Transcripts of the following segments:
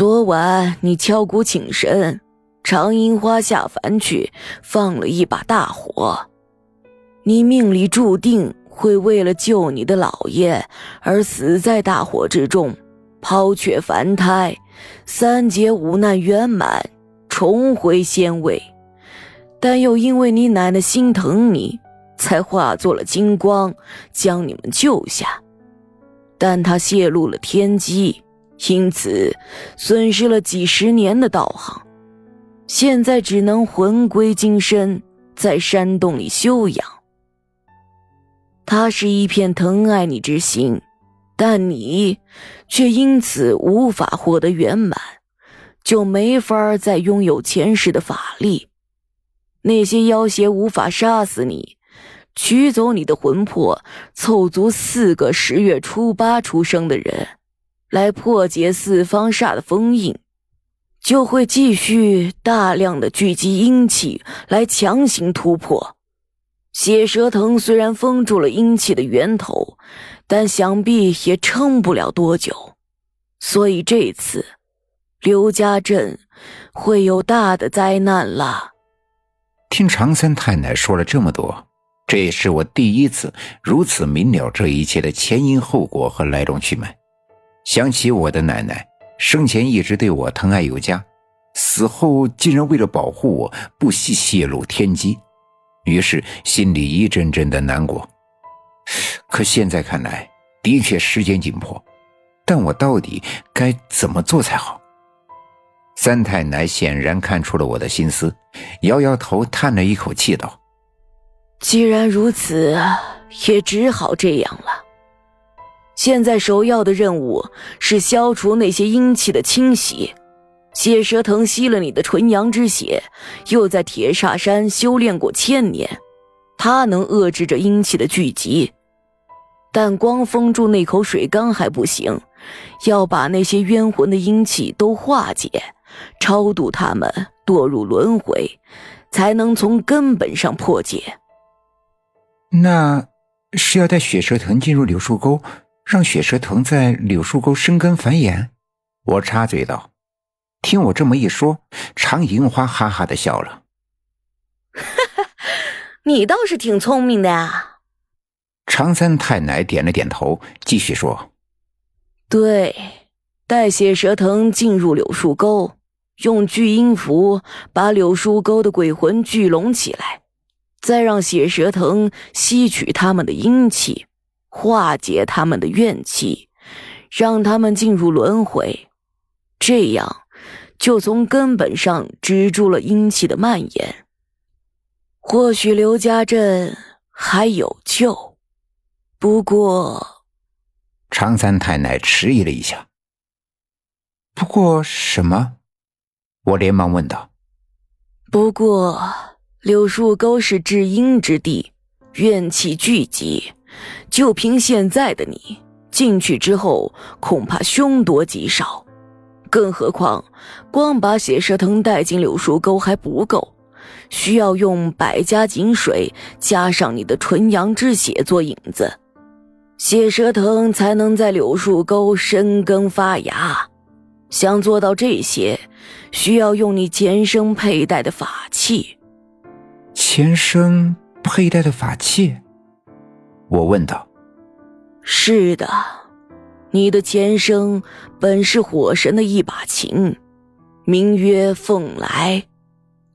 昨晚你敲鼓请神，常樱花下凡去，放了一把大火。你命里注定会为了救你的老爷而死在大火之中，抛却凡胎，三劫五难圆满，重回仙位。但又因为你奶奶心疼你，才化作了金光，将你们救下。但他泄露了天机，因此损失了几十年的道行，现在只能魂归金身，在山洞里休养。他是一片疼爱你之心，但你却因此无法获得圆满，就没法再拥有前世的法力。那些妖邪无法杀死你，取走你的魂魄，凑足四个十月初八出生的人，来破解四方煞的封印，就会继续大量的聚集阴气来强行突破。血蛇藤虽然封住了阴气的源头，但想必也撑不了多久，所以这次刘家镇会有大的灾难了。听常三太奶说了这么多，这也是我第一次如此明了这一切的前因后果和来龙去脉。想起我的奶奶生前一直对我疼爱有加，死后竟然为了保护我，不惜泄露天机。于是心里一阵阵的难过，可现在看来，的确时间紧迫，但我到底该怎么做才好？三太奶显然看出了我的心思，摇摇头，叹了一口气道：“既然如此，也只好这样了。现在首要的任务是消除那些阴气的侵袭。”血蛇藤吸了你的纯阳之血，又在铁煞山修炼过千年，他能遏制这阴气的聚集。但光封住那口水缸还不行，要把那些冤魂的阴气都化解，超度他们堕入轮回，才能从根本上破解。那是要带血蛇藤进入柳树沟，让血蛇藤在柳树沟生根繁衍？我插嘴道。听我这么一说，常银花哈哈的笑了。哈哈，你倒是挺聪明的呀。常三太奶点了点头，继续说：“对，带血蛇藤进入柳树沟，用聚阴符把柳树沟的鬼魂聚拢起来，再让血蛇藤吸取他们的阴气，化解他们的怨气，让他们进入轮回，这样。”就从根本上止住了阴气的蔓延，或许刘家镇还有救。不过，常三太奶迟疑了一下。不过什么？我连忙问道。不过，柳树沟是至阴之地，怨气聚集，就凭现在的你进去之后，恐怕凶多吉少。更何况，光把血蛇藤带进柳树沟还不够，需要用百家井水加上你的纯阳之血做引子，血蛇藤才能在柳树沟生根发芽。想做到这些，需要用你前生佩戴的法器。前生佩戴的法器？我问道。是的。你的前生本是火神的一把琴，名曰凤来。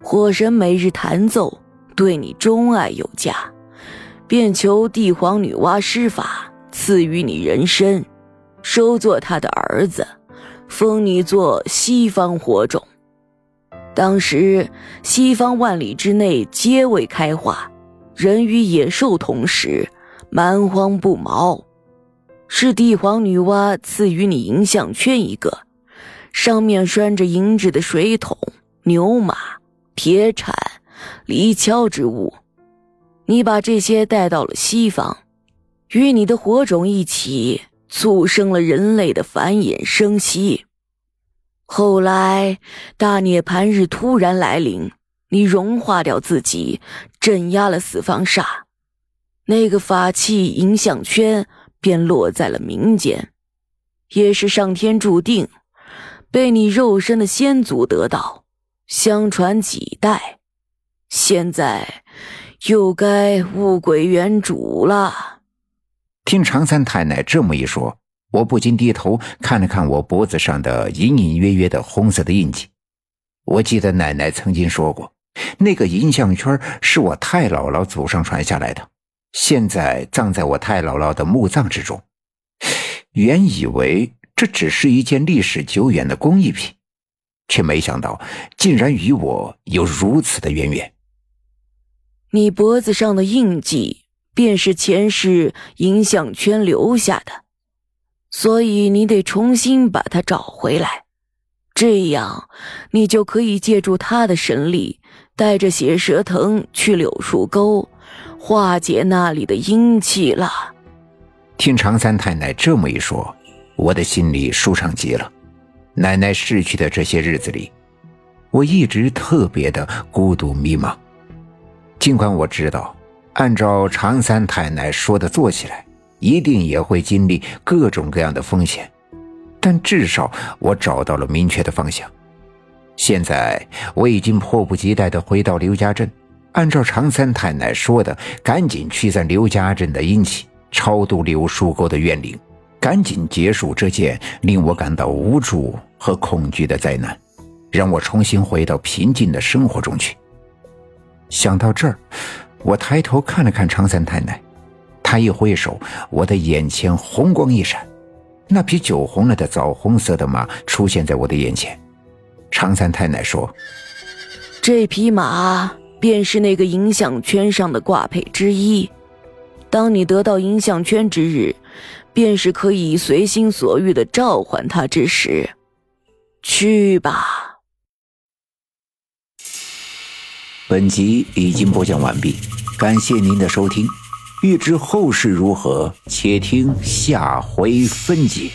火神每日弹奏，对你钟爱有加，便求帝皇女娲施法赐予你人身，收作他的儿子，封你做西方火种。当时西方万里之内皆未开化，人与野兽同时，蛮荒不毛。是帝皇女娲赐予你银项圈一个，上面拴着银质的水桶、牛马、铁铲、犁锹之物。你把这些带到了西方，与你的火种一起，促生了人类的繁衍生息。后来大涅槃日突然来临，你融化掉自己，镇压了四方煞，那个法器银项圈。便落在了民间，也是上天注定，被你肉身的先祖得到，相传几代，现在又该物归原主了。听常三太奶这么一说，我不禁低头看了看我脖子上的隐隐约约的红色的印记。我记得奶奶曾经说过，那个银项圈是我太姥姥祖上传下来的，现在葬在我太姥姥的墓葬之中。原以为。这只是一件历史久远的工艺品，却没想到竟然与我有如此的渊源。你脖子上的印记便是前世影响圈留下的，所以你得重新把它找回来，这样你就可以借助他的神力，带着血蛇藤去柳树沟，化解那里的阴气了。听常三太奶这么一说。我的心里舒畅极了。奶奶逝去的这些日子里，我一直特别的孤独迷茫。尽管我知道，按照常三太奶说的做起来，一定也会经历各种各样的风险，但至少我找到了明确的方向。现在我已经迫不及待的回到刘家镇，按照常三太奶说的，赶紧驱散刘家镇的阴气，超度柳树沟的怨灵。赶紧结束这件令我感到无助和恐惧的灾难，让我重新回到平静的生活中去。想到这儿，我抬头看了看常三太奶，她一挥手，我的眼前红光一闪，那匹酒红了的枣红色的马出现在我的眼前。常三太奶说：“这匹马便是那个影响圈上的挂配之一，当你得到影响圈之日。”便是可以随心所欲的召唤他之时，去吧。本集已经播讲完毕，感谢您的收听。欲知后事如何，且听下回分解。